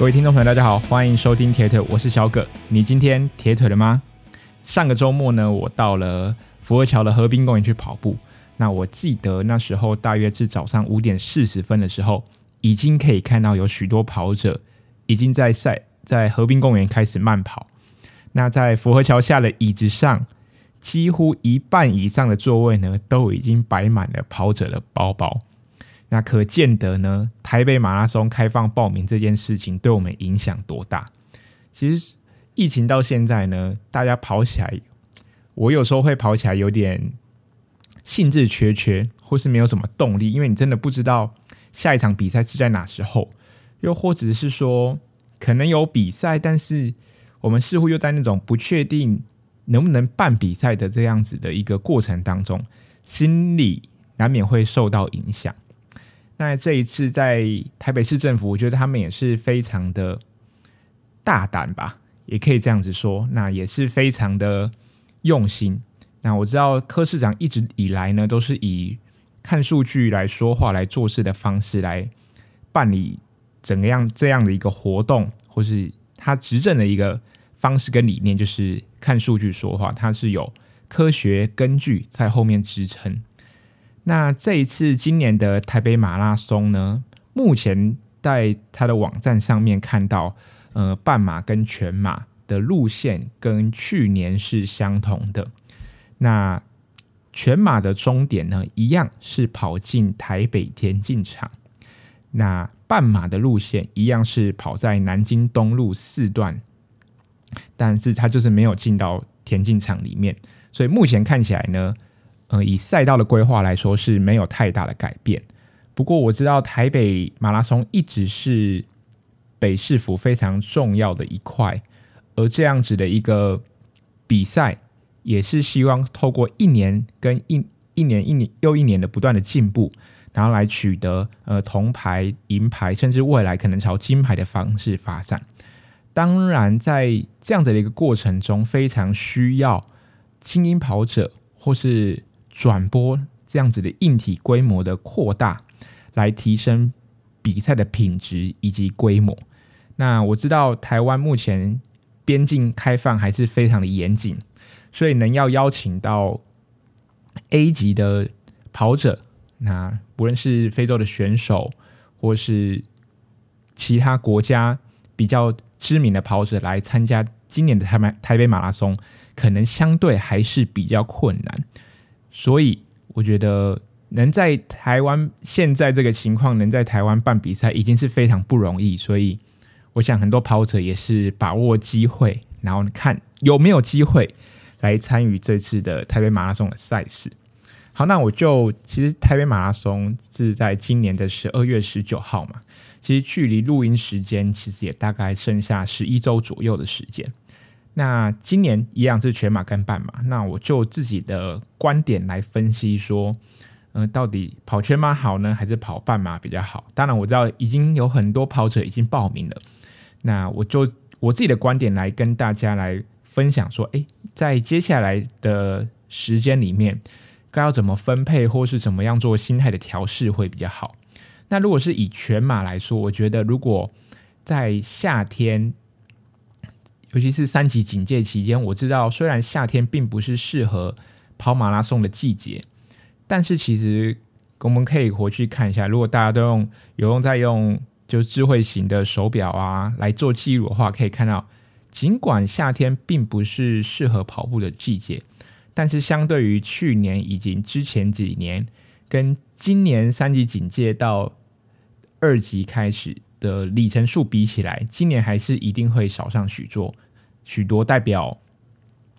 各位听众朋友，大家好，欢迎收听铁腿，我是小葛。你今天铁腿了吗？上个周末呢，我到了福和桥的河滨公园去跑步。那我记得那时候大约是早上五点四十分的时候，已经可以看到有许多跑者已经在赛在河滨公园开始慢跑。那在福和桥下的椅子上，几乎一半以上的座位呢，都已经摆满了跑者的包包。那可见得呢，台北马拉松开放报名这件事情对我们影响多大？其实疫情到现在呢，大家跑起来，我有时候会跑起来有点兴致缺缺，或是没有什么动力，因为你真的不知道下一场比赛是在哪时候，又或者是说可能有比赛，但是我们似乎又在那种不确定能不能办比赛的这样子的一个过程当中，心里难免会受到影响。那这一次在台北市政府，我觉得他们也是非常的大胆吧，也可以这样子说。那也是非常的用心。那我知道柯市长一直以来呢，都是以看数据来说话、来做事的方式来办理怎么样这样的一个活动，或是他执政的一个方式跟理念，就是看数据说话，他是有科学根据在后面支撑。那这一次今年的台北马拉松呢，目前在他的网站上面看到，呃，半马跟全马的路线跟去年是相同的。那全马的终点呢，一样是跑进台北田径场。那半马的路线一样是跑在南京东路四段，但是它就是没有进到田径场里面。所以目前看起来呢。呃，以赛道的规划来说是没有太大的改变。不过我知道台北马拉松一直是北市府非常重要的一块，而这样子的一个比赛，也是希望透过一年跟一一年一年又一年的不断的进步，然后来取得呃铜牌、银牌，甚至未来可能朝金牌的方式发展。当然，在这样子的一个过程中，非常需要精英跑者或是。转播这样子的硬体规模的扩大，来提升比赛的品质以及规模。那我知道台湾目前边境开放还是非常的严谨，所以能要邀请到 A 级的跑者，那无论是非洲的选手，或是其他国家比较知名的跑者来参加今年的台湾台北马拉松，可能相对还是比较困难。所以我觉得能在台湾现在这个情况，能在台湾办比赛已经是非常不容易。所以我想很多跑者也是把握机会，然后看有没有机会来参与这次的台北马拉松的赛事。好，那我就其实台北马拉松是在今年的十二月十九号嘛，其实距离录音时间其实也大概剩下十一周左右的时间。那今年一样是全马跟半马，那我就自己的观点来分析说，嗯、到底跑全马好呢，还是跑半马比较好？当然我知道已经有很多跑者已经报名了，那我就我自己的观点来跟大家来分享说，诶，在接下来的时间里面，该要怎么分配，或是怎么样做心态的调试会比较好？那如果是以全马来说，我觉得如果在夏天。尤其是三级警戒期间，我知道虽然夏天并不是适合跑马拉松的季节，但是其实我们可以回去看一下，如果大家都用有用在用就智慧型的手表啊来做记录的话，可以看到，尽管夏天并不是适合跑步的季节，但是相对于去年以及之前几年，跟今年三级警戒到二级开始。的里程数比起来，今年还是一定会少上许多许多，代表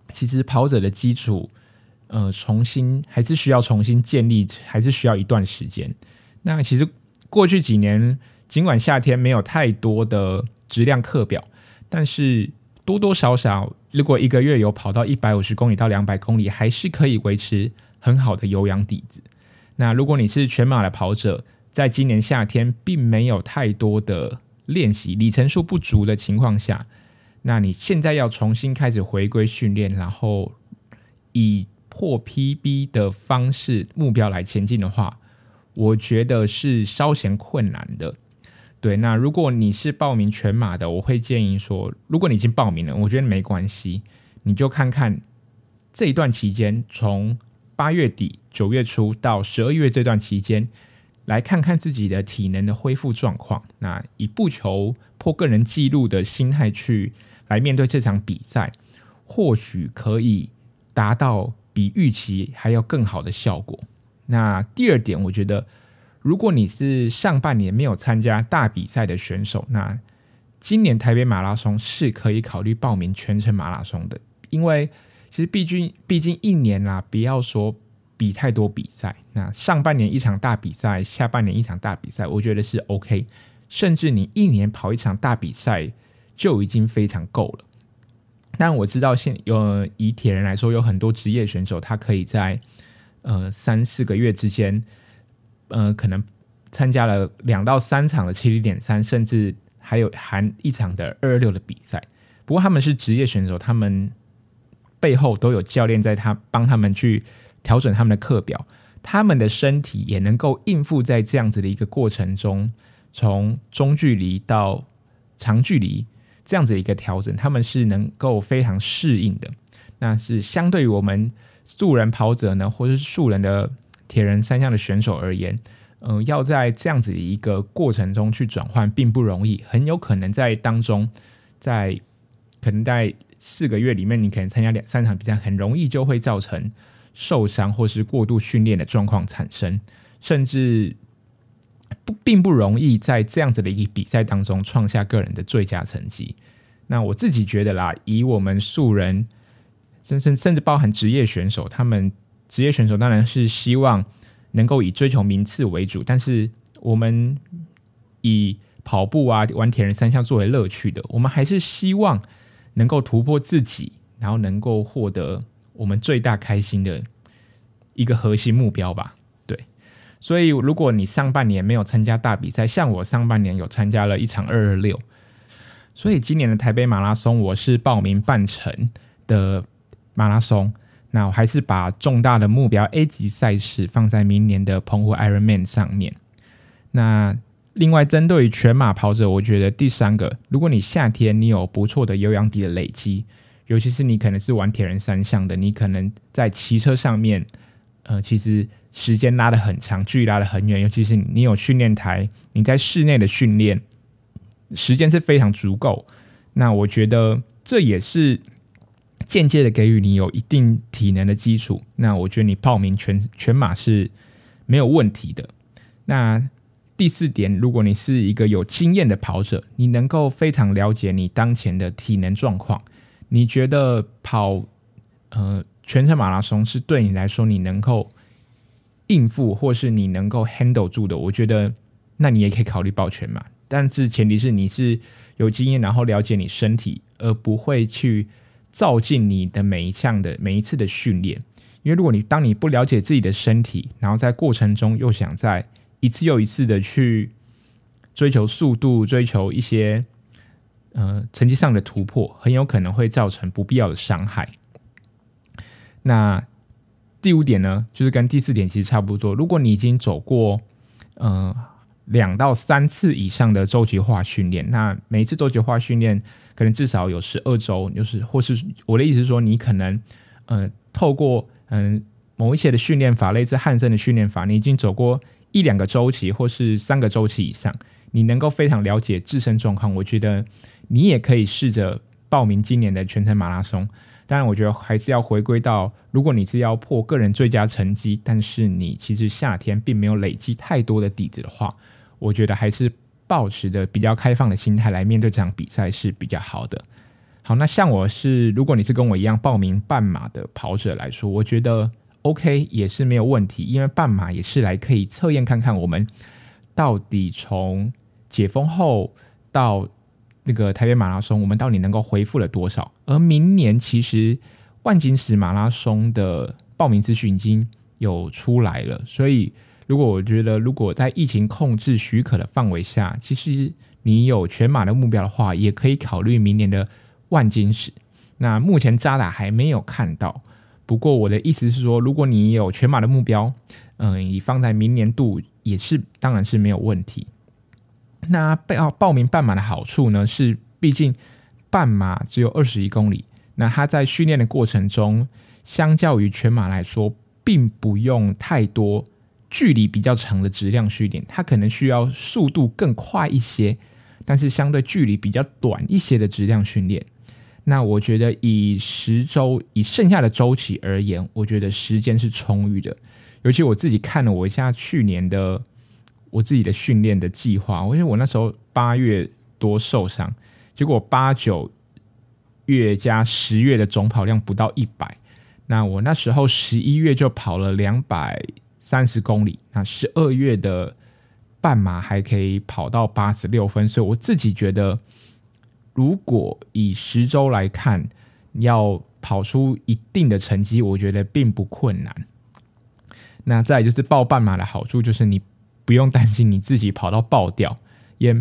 其实跑者的基础，呃，重新还是需要重新建立，还是需要一段时间。那其实过去几年，尽管夏天没有太多的质量课表，但是多多少少，如果一个月有跑到一百五十公里到两百公里，还是可以维持很好的有氧底子。那如果你是全马的跑者，在今年夏天并没有太多的练习，里程数不足的情况下，那你现在要重新开始回归训练，然后以破 PB 的方式目标来前进的话，我觉得是稍显困难的。对，那如果你是报名全马的，我会建议说，如果你已经报名了，我觉得没关系，你就看看这一段期间，从八月底九月初到十二月这段期间，来看看自己的体能的恢复状况。那以不求破个人纪录的心态去来面对这场比赛，或许可以达到比预期还要更好的效果。那第二点，我觉得。如果你是上半年没有参加大比赛的选手，那今年台北马拉松是可以考虑报名全程马拉松的，因为其实毕竟毕竟一年啦，不要说比太多比赛，那上半年一场大比赛，下半年一场大比赛，我觉得是 OK，甚至你一年跑一场大比赛就已经非常够了。但我知道现有以铁人来说，有很多职业选手，他可以在呃三四个月之间。呃，可能参加了两到三场的七零点三，甚至还有含一场的二二六的比赛。不过他们是职业选手，他们背后都有教练在他帮他们去调整他们的课表，他们的身体也能够应付在这样子的一个过程中，从中距离到长距离这样子的一个调整，他们是能够非常适应的。那是相对于我们素人跑者呢，或者是素人的。铁人三项的选手而言，嗯、要在这样子的一个过程中去转换并不容易，很有可能在当中，在可能在四个月里面，你可能参加两三场比赛，很容易就会造成受伤或是过度训练的状况产生，甚至不并不容易在这样子的一个比赛当中创下个人的最佳成绩。那我自己觉得啦，以我们素人，甚甚甚至包含职业选手，他们。职业选手当然是希望能够以追求名次为主，但是我们以跑步啊、玩铁人三项作为乐趣的，我们还是希望能够突破自己，然后能够获得我们最大开心的一个核心目标吧。所以如果你上半年没有参加大比赛，像我上半年有参加了一场二二六，所以今年的台北马拉松我是报名半程的马拉松。那我还是把重大的目标 A 级赛事放在明年的澎湖 Ironman 上面。那另外，针对于全马跑者，我觉得第三个，如果你夏天你有不错的有氧底的累积，尤其是你可能是玩铁人三项的，你可能在骑车上面，呃，其实时间拉得很长，距离拉得很远，尤其是你有训练台，你在室内的训练时间是非常足够。那我觉得这也是。间接的给予你有一定体能的基础，那我觉得你报名全全马是没有问题的。那第四点，如果你是一个有经验的跑者，你能够非常了解你当前的体能状况，你觉得跑呃全程马拉松是对你来说你能够应付，或是你能够 handle 住的，我觉得那你也可以考虑报全马，但是前提是你是有经验，然后了解你身体，而不会去。照进你的每一项的每一次的训练，因为如果你当你不了解自己的身体，然后在过程中又想在一次又一次的去追求速度、追求一些呃成绩上的突破，很有可能会造成不必要的伤害。那第五点呢，就是跟第四点其实差不多。如果你已经走过呃两到三次以上的周期化训练，那每一次周期化训练。可能至少有十二周，就是或是我的意思是说，你可能、呃，透过嗯、某一些的训练法，类似汉森的训练法，你已经走过一两个周期，或是三个周期以上，你能够非常了解自身状况。我觉得你也可以试着报名今年的全程马拉松。当然，我觉得还是要回归到，如果你是要破个人最佳成绩，但是你其实夏天并没有累积太多的底子的话，我觉得还是。抱持的比较开放的心态来面对这场比赛是比较好的。好，那像我是，如果你是跟我一样报名半马的跑者来说，我觉得 OK 也是没有问题，因为半马也是来可以测验看看我们到底从解封后到那个台北马拉松，我们到底能够恢复了多少。而明年其实万金石马拉松的报名资讯已经有出来了，所以。如果我觉得，如果在疫情控制许可的范围下，其实你有全马的目标的话，也可以考虑明年的万金石。那目前渣打还没有看到，不过我的意思是说，如果你有全马的目标，嗯，你放在明年度也是，当然是没有问题。那报报名半马的好处呢，是毕竟半马只有二十一公里，那他在训练的过程中，相较于全马来说，并不用太多距离比较长的质量训练，他可能需要速度更快一些，但是相对距离比较短一些的质量训练。那我觉得以十周以剩下的周期而言，我觉得时间是充裕的。尤其我自己看了我一下去年的我自己的训练的计划，我觉得我那时候八月多受伤，结果八九月加十月的总跑量不到一百，那我那时候十一月就跑了两百三十公里，那十二月的半马还可以跑到八十六分，所以我自己觉得，如果以十周来看，要跑出一定的成绩，我觉得并不困难。那再就是报半马的好处，就是你不用担心你自己跑到爆掉，也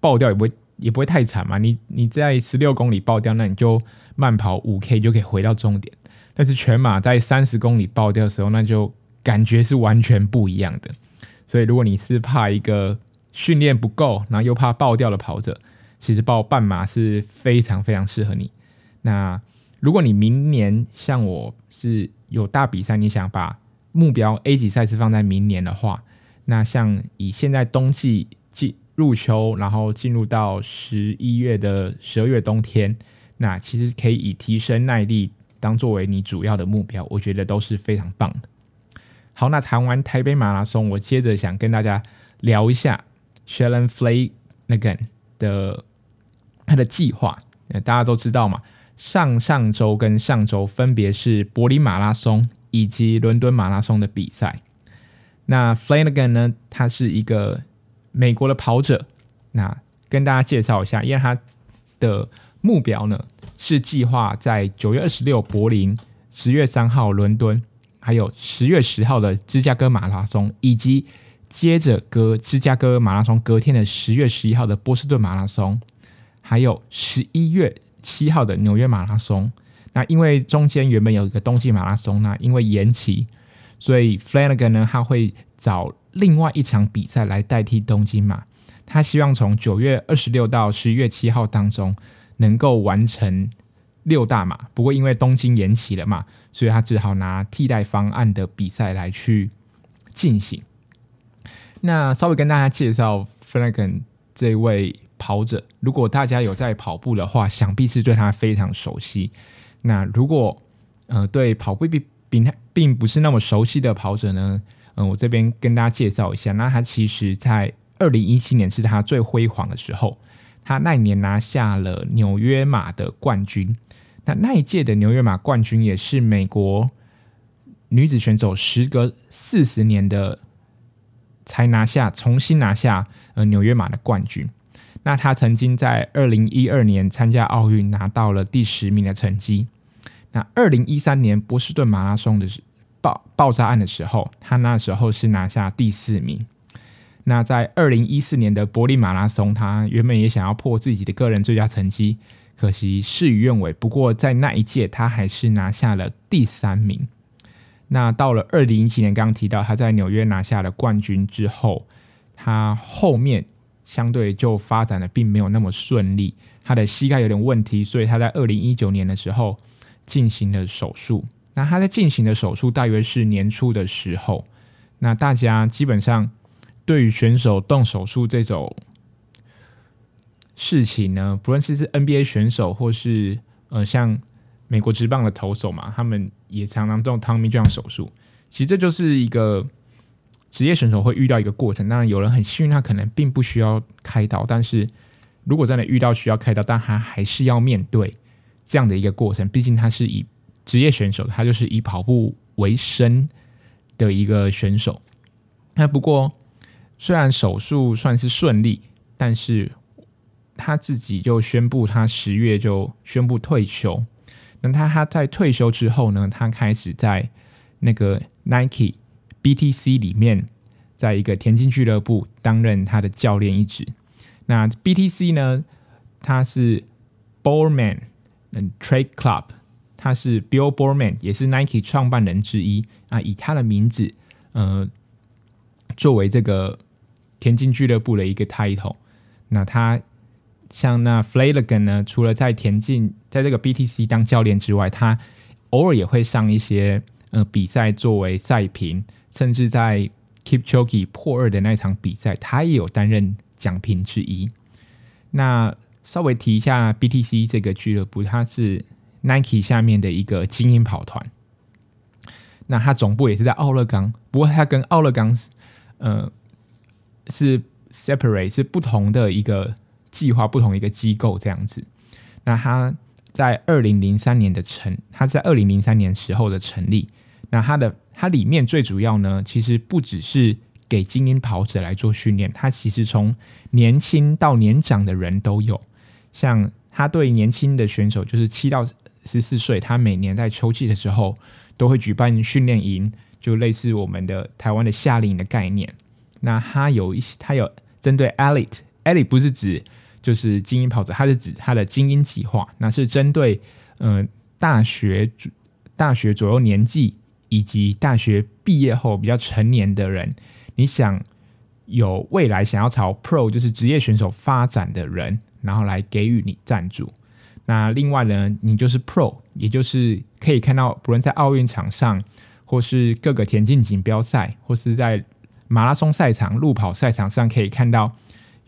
爆掉也不会也不会太惨嘛。你你在十六公里爆掉，那你就慢跑五 K 就可以回到终点。但是全马在三十公里爆掉的时候，那就感觉是完全不一样的。所以如果你是怕一个训练不够，然后又怕爆掉的跑者，其实报半马是非常非常适合你。那如果你明年像我是有大比赛，你想把目标 A 级赛事放在明年的话，那像以现在冬季进入秋，然后进入到十一月的十二月冬天，那其实可以以提升耐力当作为你主要的目标，我觉得都是非常棒的。好，那谈完台北马拉松，我接着想跟大家聊一下 Shalon Flanagan 的他的计划。大家都知道嘛，上上周跟上周分别是柏林马拉松。以及伦敦马拉松的比赛。那 Flanagan 呢？他是一个美国的跑者。那跟大家介绍一下，因为他的目标呢是计划在九月二十六柏林、十月三号伦敦，还有十月十号的芝加哥马拉松，以及接着隔芝加哥马拉松隔天的十月十一号的波士顿马拉松，还有十一月七号的纽约马拉松。那因为中间原本有一个冬季马拉松，那因为延期，所以 Flanagan 呢，他会找另外一场比赛来代替东京马。他希望从九月二十六到十一月七号当中能够完成六大马。不过因为东京延期了嘛，所以他只好拿替代方案的比赛来去进行。那稍微跟大家介绍 Flanagan 这位跑者，如果大家有在跑步的话，想必是对他非常熟悉。那如果呃对跑步比并并不是那么熟悉的跑者呢，嗯、我这边跟大家介绍一下。那他其实在二零一七年是他最辉煌的时候，他那一年拿下了纽约马的冠军。那那一届的纽约马冠军也是美国女子选手时隔四十年的才拿下，重新拿下呃纽约马的冠军。那他曾经在二零一二年参加奥运，拿到了第十名的成绩。那二零一三年波士顿马拉松的爆爆炸案的时候，他那时候是拿下第四名。那在二零一四年的柏林马拉松，他原本也想要破自己的个人最佳成绩，可惜事与愿违。不过在那一届，他还是拿下了第三名。那到了二零一七年，刚刚提到他在纽约拿下了冠军之后，他后面相对就发展的并没有那么顺利，他的膝盖有点问题，所以他在二零一九年的时候。进行了手术，那他在进行的手术大约是年初的时候。那大家基本上对于选手动手术这种事情呢，不论是是 NBA 选手或是呃像美国职棒的投手嘛，他们也常常动 Tommy John 手术。其实这就是一个职业选手会遇到一个过程。当然，有人很幸运，他可能并不需要开刀，但是如果真的遇到需要开刀，但他还是要面对。这样的一个过程，毕竟他是以职业选手，他就是以跑步为生的一个选手。那不过，虽然手术算是顺利，但是他自己就宣布他十月就宣布退休。那他他在退休之后呢，他开始在那个 Nike BTC 里面，在一个田径俱乐部担任他的教练一职。那 BTC 呢，他是 Bowerman。嗯，Trade Club，他是 Bill Bowerman，也是 Nike 创办人之一啊。以他的名字，呃，作为这个田径俱乐部的一个 title。那他像那 Flanagan 呢，除了在田径在这个 BTC 当教练之外，他偶尔也会上一些呃比赛作为赛评，甚至在 Keep Choki 破二的那场比赛，他也有担任奖评之一。那稍微提一下 BTC 这个俱乐部，它是 Nike 下面的一个精英跑团。那它总部也是在奥勒冈，不过它跟奥勒冈是呃是 separate 是不同的一个计划，不同一个机构这样子。那它在二零零三年的成，它在二零零三年时候的成立。那它的它里面最主要呢，其实不只是给精英跑者来做训练，它其实从年轻到年长的人都有。像他对年轻的选手，就是七到十四岁，他每年在秋季的时候都会举办训练营，就类似我们的台湾的夏令营的概念。那他有一些，他有针对 elite，elite 不是指就是精英跑者，它是指他的精英计划，那是针对嗯、大学大学左右年纪以及大学毕业后比较成年的人，你想有未来想要朝 pro 就是职业选手发展的人。然后来给予你赞助。那另外呢，你就是 Pro，也就是可以看到，不论在奥运场上，或是各个田径锦标赛，或是在马拉松赛场、路跑赛场上，可以看到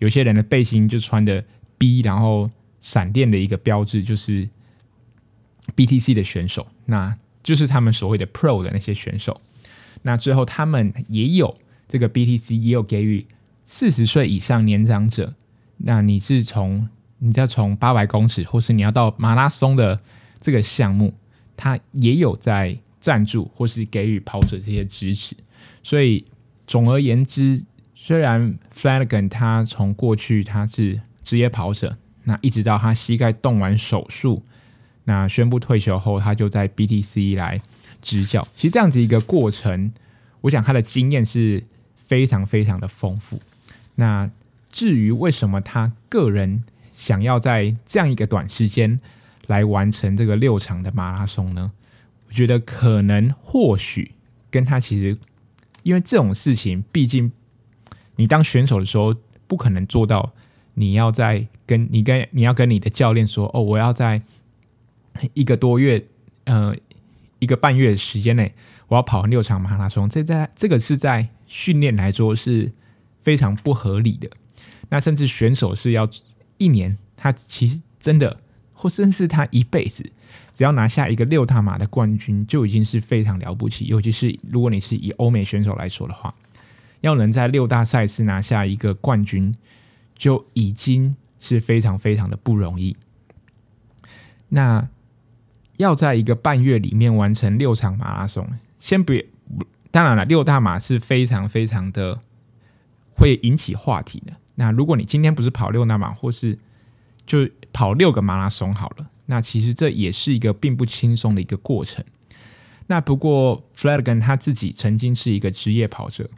有些人的背心就穿的 B，然后闪电的一个标志就是 BTC 的选手，那就是他们所谓的 Pro 的那些选手。那最后他们也有这个 BTC，也有给予四十岁以上年长者。那你是从你要从八百公尺，或是你要到马拉松的这个项目，它也有在赞助或是给予跑者这些支持。所以总而言之，虽然 Flanagan 他从过去他是职业跑者，那一直到他膝盖动完手术，那宣布退休后，他就在 BTC 来执教。其实这样子一个过程，我想他的经验是非常非常的丰富。那至于为什么他个人想要在这样一个短时间来完成这个六场的马拉松呢？我觉得可能或许跟他其实，因为这种事情，毕竟你当选手的时候不可能做到，你要在跟你跟你要跟你的教练说，哦，我要在一个多月，呃，一个半月的时间内，我要跑完六场马拉松。这在这个是在训练来说是非常不合理的。那甚至选手是要一年，他其实真的，或甚至他一辈子，只要拿下一个六大马的冠军，就已经是非常了不起。尤其是如果你是以欧美选手来说的话，要能在六大赛事拿下一个冠军，就已经是非常非常的不容易。那要在一个半月里面完成六场马拉松，先别，当然了，六大马是非常非常的会引起话题的。那如果你今天不是跑六纳马，或是就跑六个马拉松好了，那其实这也是一个并不轻松的一个过程。那不过 Flanagan 他自己曾经是一个职业跑者，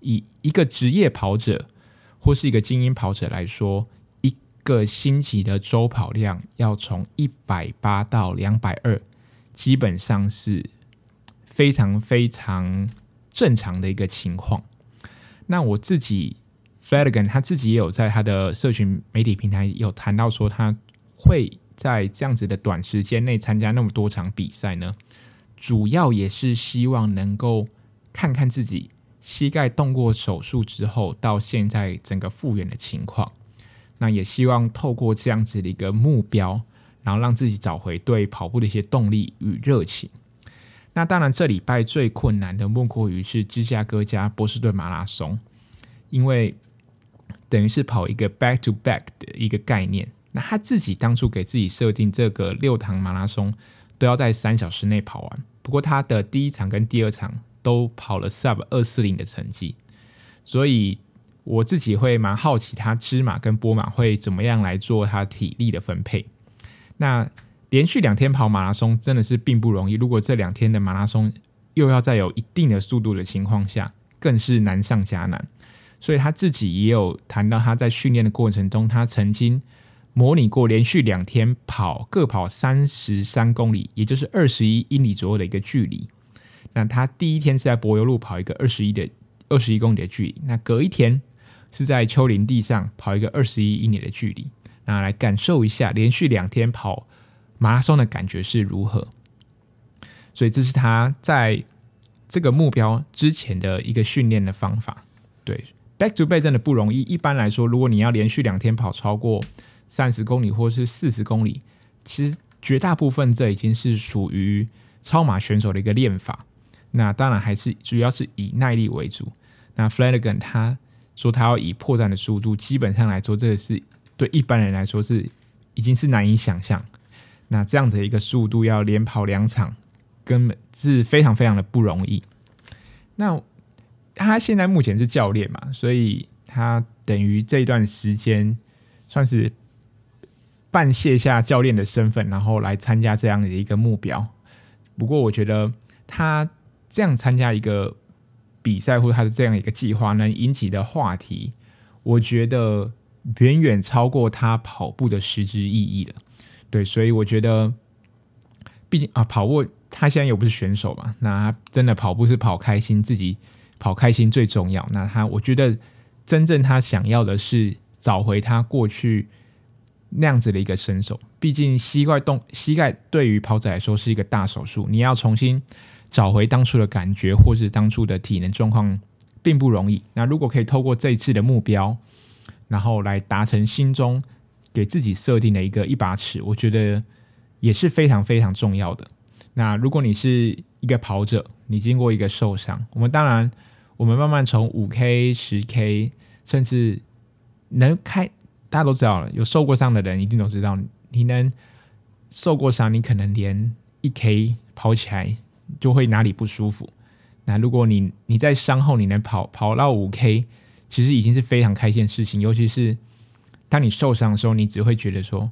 以一个职业跑者或是一个精英跑者来说，一个星期的周跑量要从一百八到两百二，基本上是非常非常正常的一个情况。那我自己。Flagon 他自己也有在他的社群媒体平台有谈到说，他会在这样子的短时间内参加那么多场比赛呢，主要也是希望能够看看自己膝盖动过手术之后到现在整个复原的情况，那也希望透过这样子的一个目标，然后让自己找回对跑步的一些动力与热情。那当然，这礼拜最困难的莫过于是芝加哥加波士顿马拉松，因为。等于是跑一个 back to back 的一个概念。那他自己当初给自己设定这个六场马拉松都要在三小时内跑完。不过他的第一场跟第二场都跑了 sub 二四零的成绩，所以我自己会蛮好奇他芝马跟波马会怎么样来做他体力的分配。那连续两天跑马拉松真的是并不容易。如果这两天的马拉松又要在有一定的速度的情况下，更是难上加难。所以他自己也有谈到，他在训练的过程中，他曾经模拟过连续两天跑各跑三十三公里，也就是二十一英里左右的一个距离。那他第一天是在柏油路跑一个二十一的二十一公里的距离，那隔一天是在丘陵地上跑一个二十一英里的距离，那来感受一下连续两天跑马拉松的感觉是如何。所以这是他在这个目标之前的一个训练的方法。对，back to back 真的不容易。一般来说，如果你要连续两天跑超过三十公里或是四十公里，其实绝大部分这已经是属于超马选手的一个练法。那当然还是主要是以耐力为主。那 Flanagan 他说他要以破绽的速度，基本上来说，这个是对一般人来说是已经是难以想象。那这样子的一个速度要连跑两场，根本是非常非常的不容易。那他现在目前是教练嘛，所以他等于这段时间算是半卸下教练的身份，然后来参加这样的一个目标。不过我觉得他这样参加一个比赛，或者他的这样一个计划，能引起的话题，我觉得远远超过他跑步的实质意义了。对，所以我觉得，毕竟啊，跑步他现在又不是选手嘛，那他真的跑步是跑开心，自己。跑开心最重要。那他，我觉得真正他想要的是找回他过去那样子的一个身手。毕竟膝盖动，膝盖对于跑者来说是一个大手术，你要重新找回当初的感觉，或是当初的体能状况，并不容易。那如果可以透过这一次的目标，然后来达成心中给自己设定的一个一把尺，我觉得也是非常非常重要的。那如果你是一个跑者，你经过一个受伤，我们当然。我们慢慢从五 K、十 K，甚至能开，大家都知道了。有受过伤的人一定都知道，你能受过伤，你可能连一 K 跑起来就会哪里不舒服。那如果你你在伤后你能跑跑到五 K，其实已经是非常开心的事情。尤其是当你受伤的时候，你只会觉得说，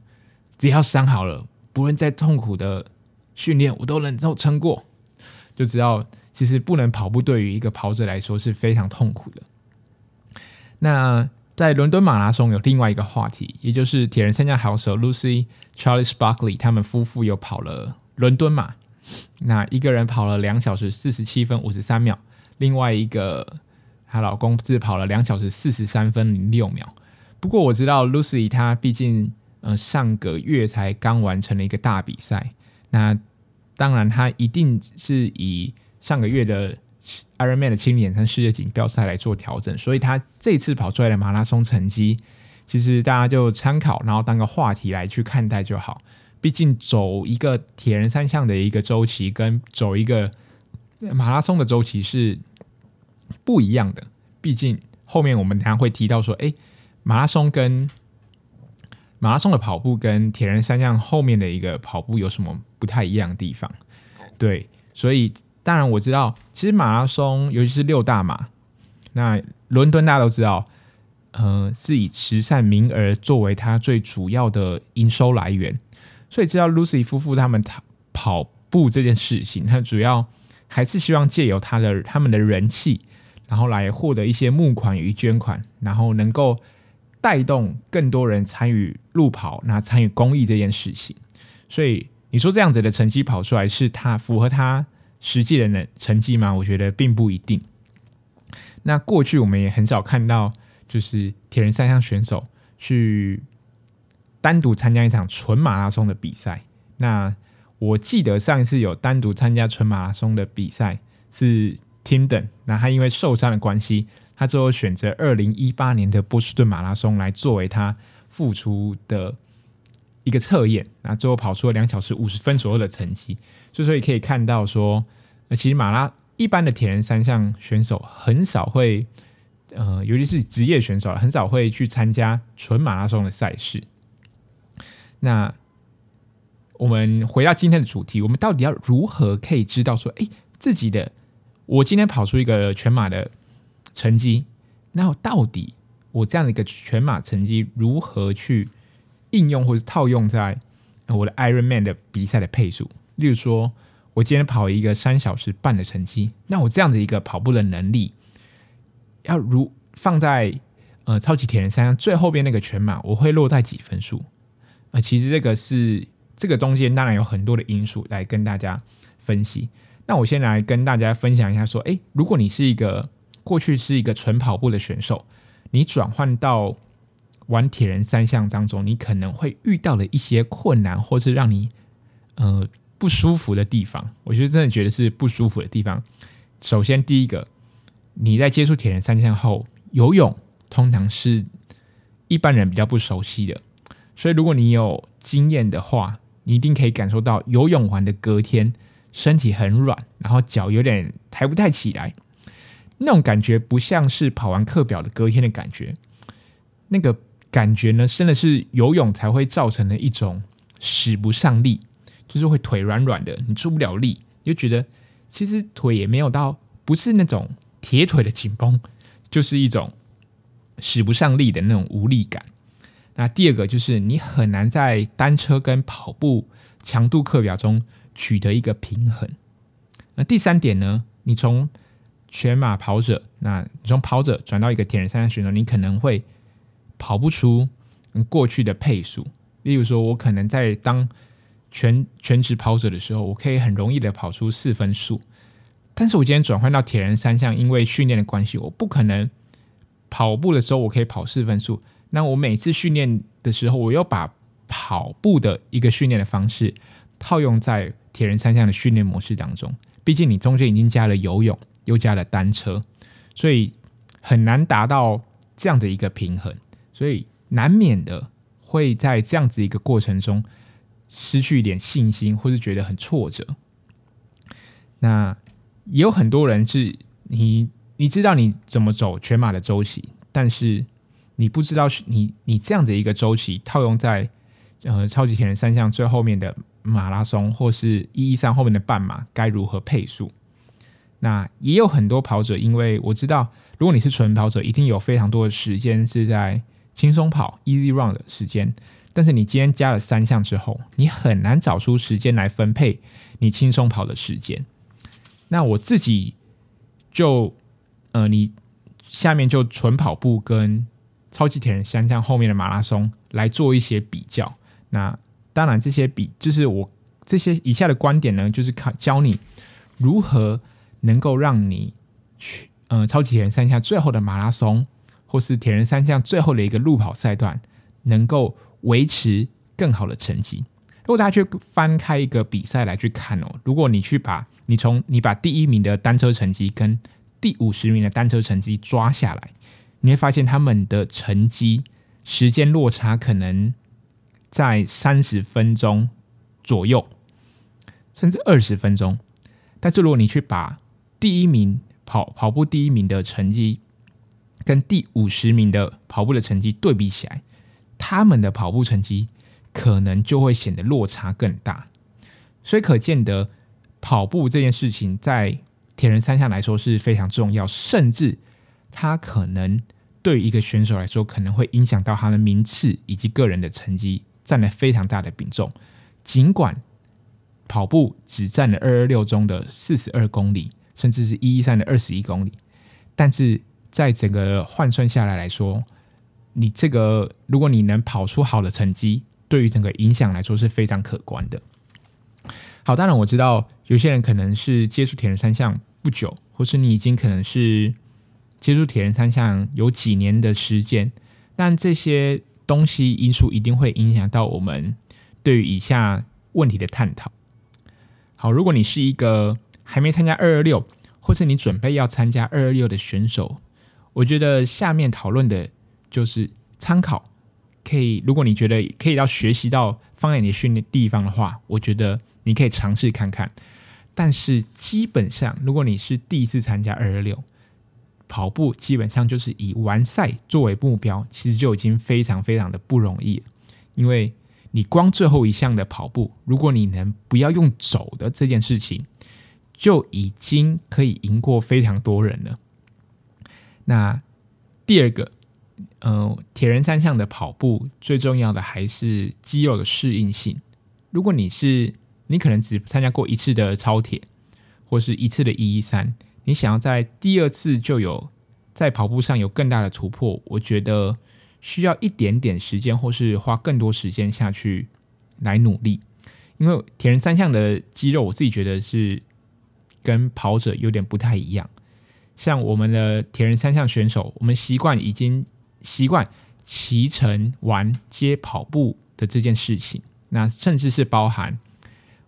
只要伤好了，不论再痛苦的训练，我都能够撑过，就知道。其实不能跑步，对于一个跑者来说是非常痛苦的。那在伦敦马拉松有另外一个话题，也就是铁人三项好手 Lucy Charles Buckley 他们夫妇又跑了伦敦马。那一个人跑了两小时四十七分五十三秒，另外一个她老公自跑了两小时四十三分零六秒。不过我知道 Lucy 她毕竟呃上个月才刚完成了一个大比赛，那当然她一定是以上个月的 Ironman 的青年跟世界锦标赛来做调整，所以他这次跑出来的马拉松成绩，其实大家就参考，然后当个话题来去看待就好。毕竟走一个铁人三项的一个周期，跟走一个马拉松的周期是不一样的。毕竟后面我们等下会提到说，哎，马拉松跟马拉松的跑步跟铁人三项后面的一个跑步有什么不太一样的地方？对，所以。当然我知道，其实马拉松，尤其是六大马，那伦敦大家都知道，呃，是以慈善名额作为它最主要的营收来源。所以知道 Lucy 夫妇他们跑跑步这件事情，他主要还是希望借由他的他们的人气，然后来获得一些募款与捐款，然后能够带动更多人参与路跑，那参与公益这件事情。所以你说这样子的成绩跑出来，是他符合他。实际的呢成绩吗？我觉得并不一定。那过去我们也很少看到，就是铁人三项选手去单独参加一场纯马拉松的比赛。那我记得上一次有单独参加纯马拉松的比赛是 Timden，那他因为受伤的关系，他最后选择二零一八年的波士顿马拉松来作为他复出的一个测验。那最后跑出了两小时五十分左右的成绩。之所以可以看到说，呃，其实马拉一般的铁人三项选手很少会，呃，尤其是职业选手很少会去参加纯马拉松的赛事。那我们回到今天的主题，我们到底要如何可以知道说，哎，自己的我今天跑出一个全马的成绩，那到底我这样的一个全马成绩如何去应用或者套用在我的 Ironman 的比赛的配速？例如说，我今天跑一个三小时半的成绩，那我这样的一个跑步的能力，要如放在呃超级铁人三项最后边那个全马，我会落在几分数？啊、其实这个是这个中间当然有很多的因素来跟大家分析。那我先来跟大家分享一下，说，诶，如果你是一个过去是一个纯跑步的选手，你转换到玩铁人三项当中，你可能会遇到的一些困难，或是让你呃不舒服的地方。我觉得真的觉得是不舒服的地方。首先，第一个，你在接触铁人三项后，游泳通常是一般人比较不熟悉的，所以如果你有经验的话，你一定可以感受到游泳完的隔天，身体很软，然后脚有点抬不太起来，那种感觉不像是跑完课表的隔天的感觉，那个感觉呢，真的是游泳才会造成的一种使不上力，就是会腿软软的，你出不了力，你就觉得其实腿也没有到，不是那种铁腿的紧绷，就是一种使不上力的那种无力感。那第二个就是你很难在单车跟跑步强度课表中取得一个平衡。那第三点呢，你从全马跑者，那你从跑者转到一个铁人三项选手，你可能会跑不出你过去的配速。例如说，我可能在当全全职跑者的时候，我可以很容易的跑出四分速。但是我今天转换到铁人三项，因为训练的关系，我不可能跑步的时候我可以跑四分速。那我每次训练的时候，我又把跑步的一个训练的方式套用在铁人三项的训练模式当中。毕竟你中间已经加了游泳，又加了单车，所以很难达到这样的一个平衡，所以难免的会在这样子一个过程中失去一点信心，或是觉得很挫折。那也有很多人是你你知道你怎么走全马的周期，但是你不知道你你这样的一个周期套用在呃超级铁人三项最后面的。马拉松或是一一三后面的半马该如何配速？那也有很多跑者，因为我知道，如果你是纯跑者，一定有非常多的时间是在轻松跑 （easy run） 的时间。但是你今天加了三项之后，你很难找出时间来分配你轻松跑的时间。那我自己就呃，你下面就纯跑步跟超级铁人三项后面的马拉松来做一些比较。那当然，这些比就是我这些以下的观点呢，就是看教你如何能够让你去，呃，超级铁人三项最后的马拉松，或是铁人三项最后的一个路跑赛段，能够维持更好的成绩。如果大家去翻开一个比赛来去看哦，如果你去把你从你把第一名的单车成绩跟第五十名的单车成绩抓下来，你会发现他们的成绩时间落差可能。在三十分钟左右，甚至二十分钟。但是如果你去把第一名跑跑步第一名的成绩跟第五十名的跑步的成绩对比起来，他们的跑步成绩可能就会显得落差更大。所以可见得跑步这件事情在铁人三项来说是非常重要，甚至他可能对一个选手来说，可能会影响到他的名次以及个人的成绩。占了非常大的比重，尽管跑步只占了二二六中的四十二公里，甚至是一一三的二十一公里，但是在整个换算下来来说，你这个如果你能跑出好的成绩，对于整个影响来说是非常可观的。好，当然我知道有些人可能是接触铁人三项不久，或是你已经可能是接触铁人三项有几年的时间，但这些。东西因素一定会影响到我们对于以下问题的探讨。好，如果你是一个还没参加二二六，或是你准备要参加二二六的选手，我觉得下面讨论的就是参考，可以，如果你觉得可以要学习到放在你的训练地方的话，我觉得你可以尝试看看。但是基本上，如果你是第一次参加二二六，跑步基本上就是以完赛作为目标，其实就已经非常非常的不容易。因为你光最后一项的跑步，如果你能不要用走的这件事情，就已经可以赢过非常多人了。那第二个，呃，铁人三项的跑步最重要的还是肌肉的适应性。如果你是你可能只参加过一次的超铁，或是一次的一一三。你想要在第二次就有在跑步上有更大的突破，我觉得需要一点点时间，或是花更多时间下去来努力。因为铁人三项的肌肉，我自己觉得是跟跑者有点不太一样。像我们的铁人三项选手，我们习惯已经习惯骑乘完接跑步的这件事情。那甚至是包含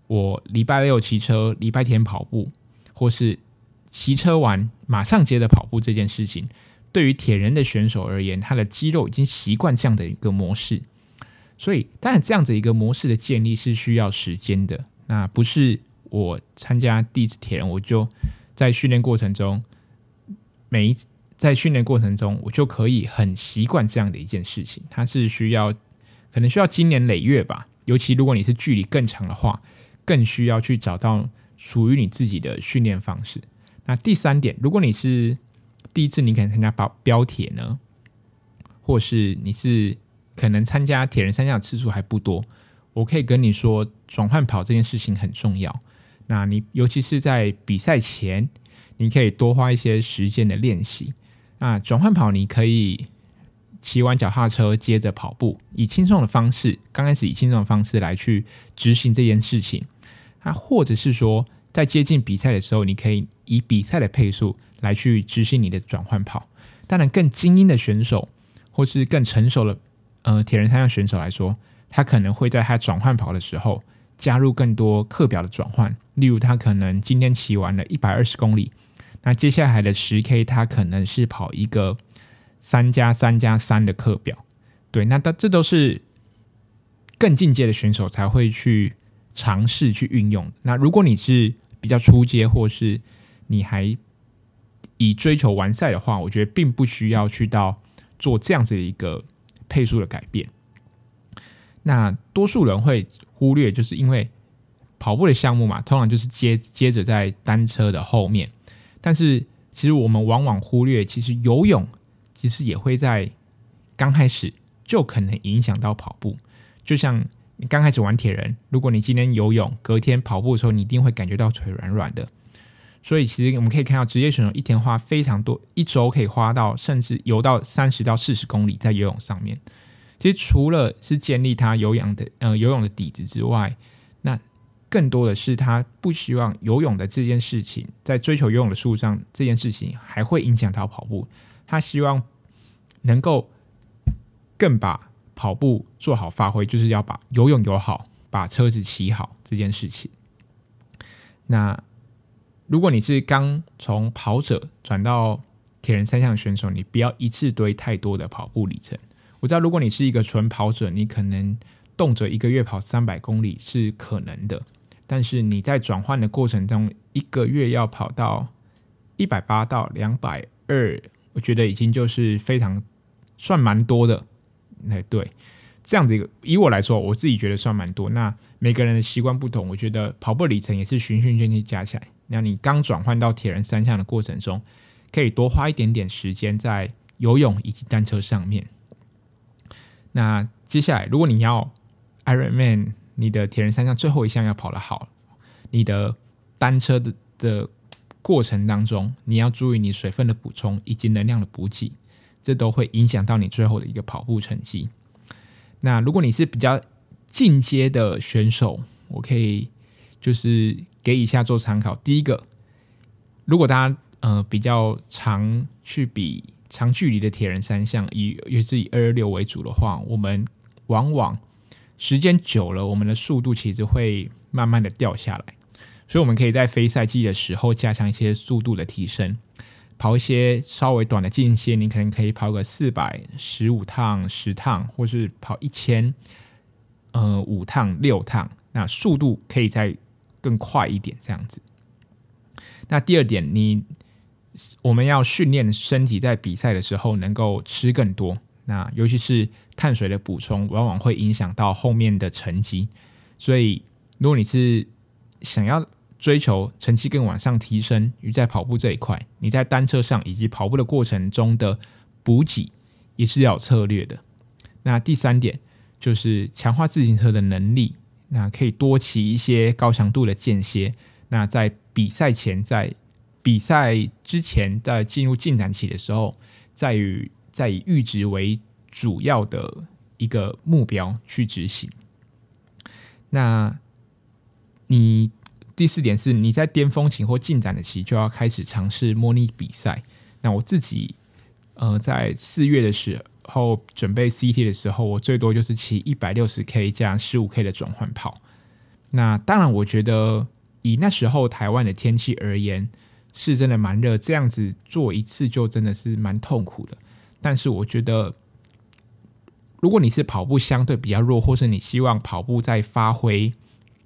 我礼拜六骑车，礼拜天跑步，或是骑车完马上接着跑步这件事情，对于铁人的选手而言，他的肌肉已经习惯这样的一个模式。所以，当然这样子一个模式的建立是需要时间的。那不是我参加第一次铁人，我就在训练过程中，每一次在训练过程中，我就可以很习惯这样的一件事情。它是需要，可能需要经年累月吧。尤其如果你是距离更长的话，更需要去找到属于你自己的训练方式。那第三点，如果你是第一次，你可能参加标标铁呢，或是你是。可能参加铁人三项的次数还不多，我可以跟你说，转换跑这件事情很重要。那你尤其是在比赛前，你可以多花一些时间的练习。那转换跑，你可以骑完脚踏车接着跑步，以轻松的方式，刚开始以轻松的方式来去执行这件事情。啊，或者是说，在接近比赛的时候，你可以以比赛的配速来去执行你的转换跑。当然，更精英的选手或是更成熟的。呃，铁人三项选手来说，他可能会在他转换跑的时候加入更多课表的转换。例如，他可能今天骑完了一百二十公里，那接下来的十 K 它可能是跑一个三加三加三的课表。对，那它这都是更进阶的选手才会去尝试去运用。那如果你是比较初阶，或是你还以追求完赛的话，我觉得并不需要去到做这样子的一个。配速的改变，那多数人会忽略，就是因为跑步的项目嘛，通常就是接接着在单车的后面。但是其实我们往往忽略，其实游泳其实也会在刚开始就可能影响到跑步。就像你刚开始玩铁人，如果你今天游泳，隔天跑步的时候，你一定会感觉到腿软软的。所以其实我们可以看到，职业选手一天花非常多，一周可以花到甚至游到三十到四十公里在游泳上面。其实除了是建立他有氧的呃游泳的底子之外，更多的是他不希望游泳的这件事情，在追求游泳的路上这件事情还会影响到跑步。他希望能够更把跑步做好发挥，就是要把游泳游好，把车子骑好这件事情。那。如果你是刚从跑者转到铁人三项选手，你不要一次堆太多的跑步里程。我知道，如果你是一个纯跑者，你可能动辄一个月跑三百公里是可能的。但是你在转换的过程中，一个月要跑到一百八到两百二，我觉得已经就是非常算蛮多的。哎，对，这样子一个，以我来说，我自己觉得算蛮多。那每个人的习惯不同，我觉得跑步里程也是循序渐进加起来。那你刚转换到铁人三项的过程中，可以多花一点点时间在游泳以及单车上面。那接下来，如果你要 Ironman，你的铁人三项最后一项要跑得好，你的单车的的过程当中，你要注意你水分的补充以及能量的补给，这都会影响到你最后的一个跑步成绩。那如果你是比较进阶的选手，我可以就是。给以下做参考。第一个，如果大家呃比较常去比长距离的铁人三项，以也是以二二六为主的话，我们往往时间久了，我们的速度其实会慢慢的掉下来。所以，我们可以在非赛季的时候加强一些速度的提升，跑一些稍微短的间歇，你可能可以跑个四百十五趟、十趟，或是跑一千呃五趟、六趟，那速度可以再。更快一点，这样子。那第二点，你我们要训练身体在比赛的时候能够吃更多。那尤其是碳水的补充，往往会影响到后面的成绩。所以，如果你是想要追求成绩更往上提升，于在跑步这一块，你在单车上以及跑步的过程中的补给也是要有策略的。那第三点就是强化自行车的能力。那可以多骑一些高强度的间歇。那在比赛前，在比赛之前，在进入进展期的时候，在于在以阈值为主要的一个目标去执行。那你第四点是，你在巅峰期或进展的期就要开始尝试模拟比赛。那我自己，呃，在四月的时候准备 CT 的时候，我最多就是骑一百六十 K 加十五 K 的转换跑。那当然，我觉得以那时候台湾的天气而言，是真的蛮热，这样子做一次就真的是蛮痛苦的。但是我觉得，如果你是跑步相对比较弱，或是你希望跑步再发挥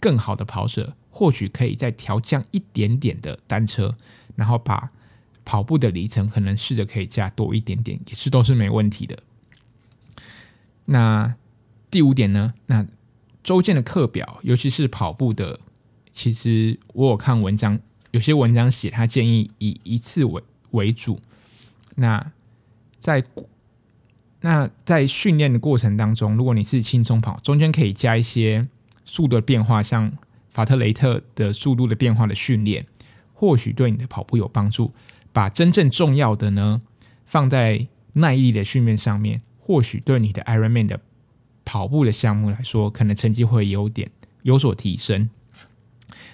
更好的跑者，或许可以再调降一点点的单车，然后把跑步的里程可能试着可以加多一点点，也是都是没问题的。那第五点呢？那周间的课表，尤其是跑步的，其实我有看文章，有些文章写他建议以一次为为主。那在那在训练的过程当中，如果你是轻松跑，中间可以加一些速度的变化，像法特雷特的速度的变化的训练，或许对你的跑步有帮助。把真正重要的呢放在耐力的训练上面，或许对你的 Ironman 的跑步的项目来说，可能成绩会有点有所提升。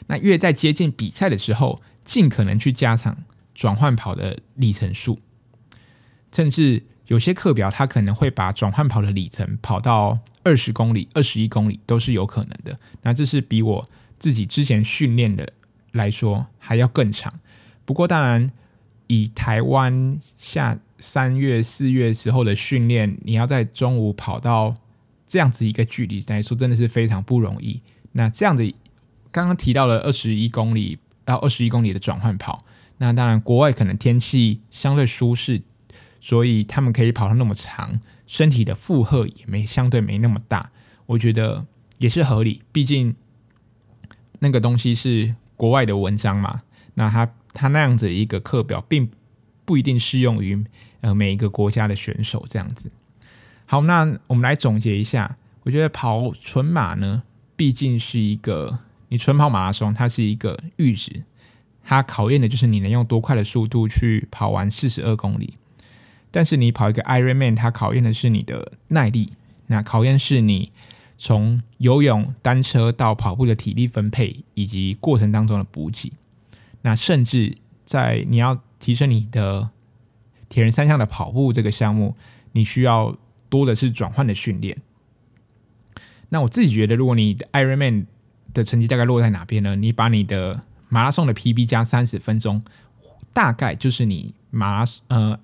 那越在接近比赛的时候，尽可能去加长转换跑的里程数，甚至有些课表它可能会把转换跑的里程跑到二十公里、二十一公里都是有可能的。那这是比我自己之前训练的来说还要更长。不过当然。以台湾下三月四月时候的训练，你要在中午跑到这样子一个距离来说，真的是非常不容易。那这样子，刚刚提到了二十一公里到二十一公里的转换跑，那当然国外可能天气相对舒适，所以他们可以跑到那么长，身体的负荷也没相对没那么大，我觉得也是合理。毕竟那个东西是国外的文章嘛，那他。他那样子一个课表，并不一定适用于呃每一个国家的选手这样子。好，那我们来总结一下，我觉得跑纯马呢，毕竟是一个你纯跑马拉松，它是一个阈值，它考验的就是你能用多快的速度去跑完四十二公里。但是你跑一个 Ironman，它考验的是你的耐力，那考验是你从游泳、单车到跑步的体力分配，以及过程当中的补给。那甚至在你要提升你的铁人三项的跑步这个项目，你需要多的是转换的训练。那我自己觉得，如果你 Ironman 的成绩大概落在哪边呢？你把你的马拉松的 PB 加三十分钟，大概就是你马拉呃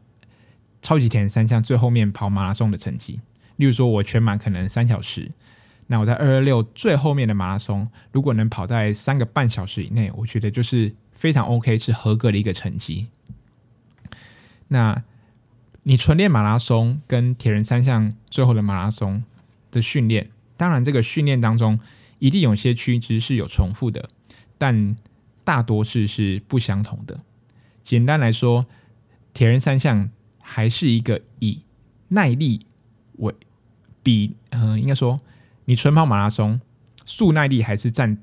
超级铁人三项最后面跑马拉松的成绩。例如说，我全马可能三小时。那我在二二六最后面的马拉松，如果能跑在三个半小时以内，我觉得就是非常 OK，是合格的一个成绩。那你纯练马拉松跟铁人三项最后的马拉松的训练，当然这个训练当中一定有些区值是有重复的，但大多数是不相同的。简单来说，铁人三项还是一个以耐力为比，呃，应该说。你纯跑马拉松，速耐力还是占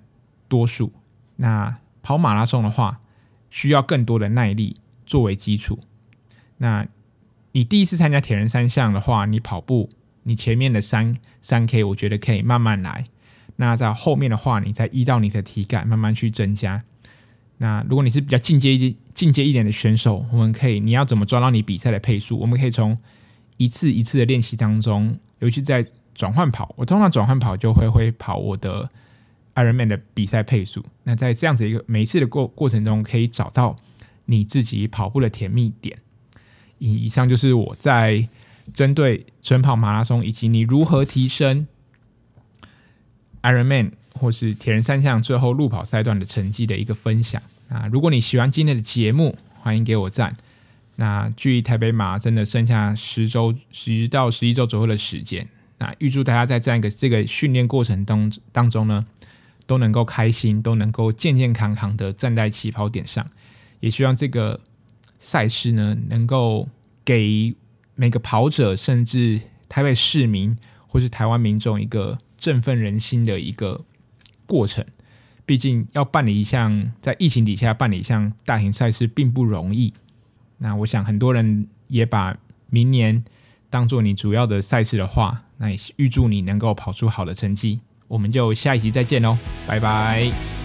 多数。那跑马拉松的话，需要更多的耐力作为基础。那你第一次参加铁人三项的话，你跑步，你前面的三三 K，我觉得可以慢慢来。那在后面的话，你再依照你的体感慢慢去增加。那如果你是比较进阶一进阶一点的选手，我们可以，你要怎么抓到你比赛的配速？我们可以从一次一次的练习当中，尤其在转换跑，我通常转换跑就会会跑我的 Ironman 的比赛配速。那在这样子一个每一次的过过程中，可以找到你自己跑步的甜蜜点。以以上就是我在针对纯跑马拉松以及你如何提升 Ironman 或是铁人三项最后路跑赛段的成绩的一个分享。啊，如果你喜欢今天的节目，欢迎给我赞。那距离台北马真的剩下十周十到十一周左右的时间。那预祝大家在这样一个这个训练过程当当中呢，都能够开心，都能够健健康康的站在起跑点上。也希望这个赛事呢，能够给每个跑者，甚至台北市民或是台湾民众一个振奋人心的一个过程。毕竟要办理一项在疫情底下办理一项大型赛事并不容易。那我想很多人也把明年当做你主要的赛事的话。那也预祝你能够跑出好的成绩，我们就下一集再见喽，拜拜。